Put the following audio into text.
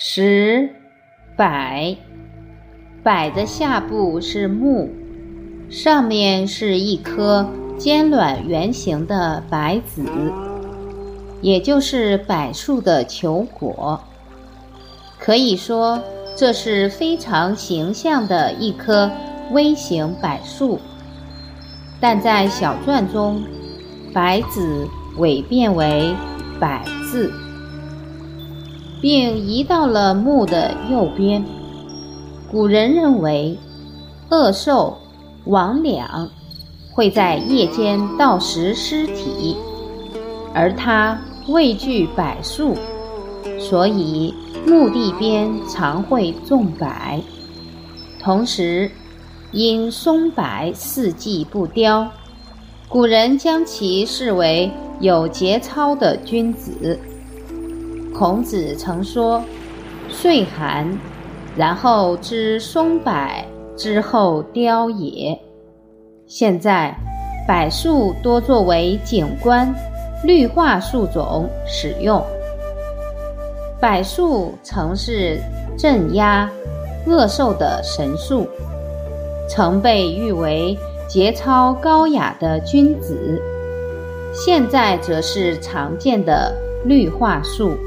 十柏，柏的下部是木，上面是一颗尖卵圆形的柏子，也就是柏树的球果。可以说，这是非常形象的一棵微型柏树。但在小篆中，柏子伪变为柏字。并移到了墓的右边。古人认为，恶兽、魍魉会在夜间盗食尸体，而他畏惧柏树，所以墓地边常会种柏。同时，因松柏四季不凋，古人将其视为有节操的君子。孔子曾说：“岁寒，然后知松柏之后凋也。”现在，柏树多作为景观、绿化树种使用。柏树曾是镇压恶兽的神树，曾被誉为节操高雅的君子。现在则是常见的绿化树。